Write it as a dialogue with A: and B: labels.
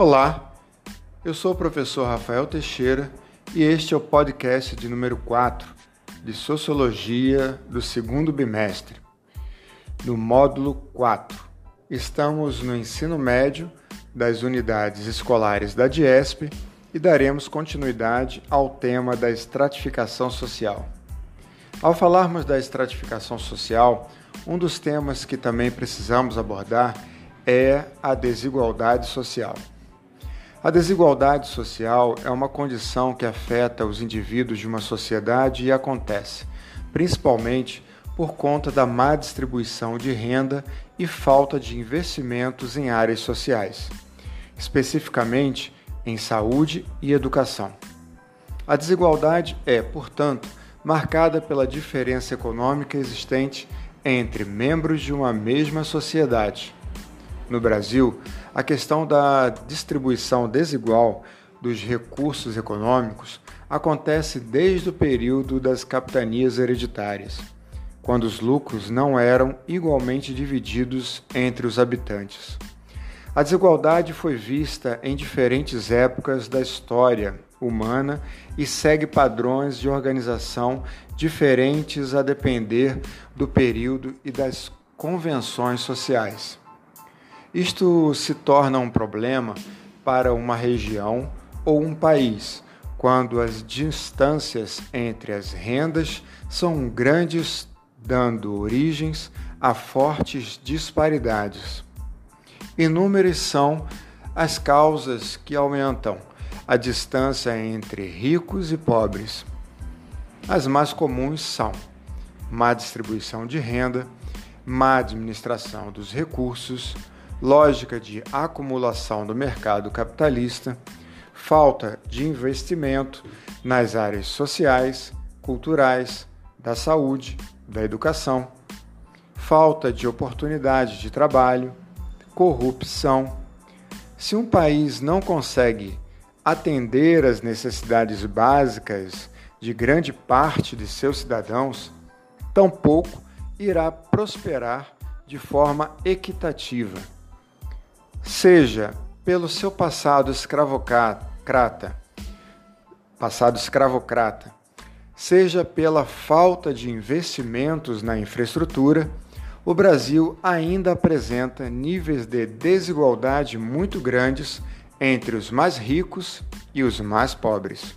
A: Olá, eu sou o professor Rafael Teixeira e este é o podcast de número 4 de Sociologia do segundo bimestre. No módulo 4, estamos no ensino médio das unidades escolares da DIESP e daremos continuidade ao tema da estratificação social. Ao falarmos da estratificação social, um dos temas que também precisamos abordar é a desigualdade social. A desigualdade social é uma condição que afeta os indivíduos de uma sociedade e acontece, principalmente por conta da má distribuição de renda e falta de investimentos em áreas sociais, especificamente em saúde e educação. A desigualdade é, portanto, marcada pela diferença econômica existente entre membros de uma mesma sociedade no Brasil, a questão da distribuição desigual dos recursos econômicos acontece desde o período das capitanias hereditárias, quando os lucros não eram igualmente divididos entre os habitantes. A desigualdade foi vista em diferentes épocas da história humana e segue padrões de organização diferentes a depender do período e das convenções sociais. Isto se torna um problema para uma região ou um país quando as distâncias entre as rendas são grandes, dando origens a fortes disparidades. Inúmeras são as causas que aumentam a distância entre ricos e pobres. As mais comuns são má distribuição de renda, má administração dos recursos, lógica de acumulação do mercado capitalista, falta de investimento nas áreas sociais, culturais, da saúde, da educação, falta de oportunidade de trabalho, corrupção. Se um país não consegue atender às necessidades básicas de grande parte de seus cidadãos, tampouco irá prosperar de forma equitativa seja pelo seu passado escravocrata, passado escravocrata, seja pela falta de investimentos na infraestrutura, o Brasil ainda apresenta níveis de desigualdade muito grandes entre os mais ricos e os mais pobres.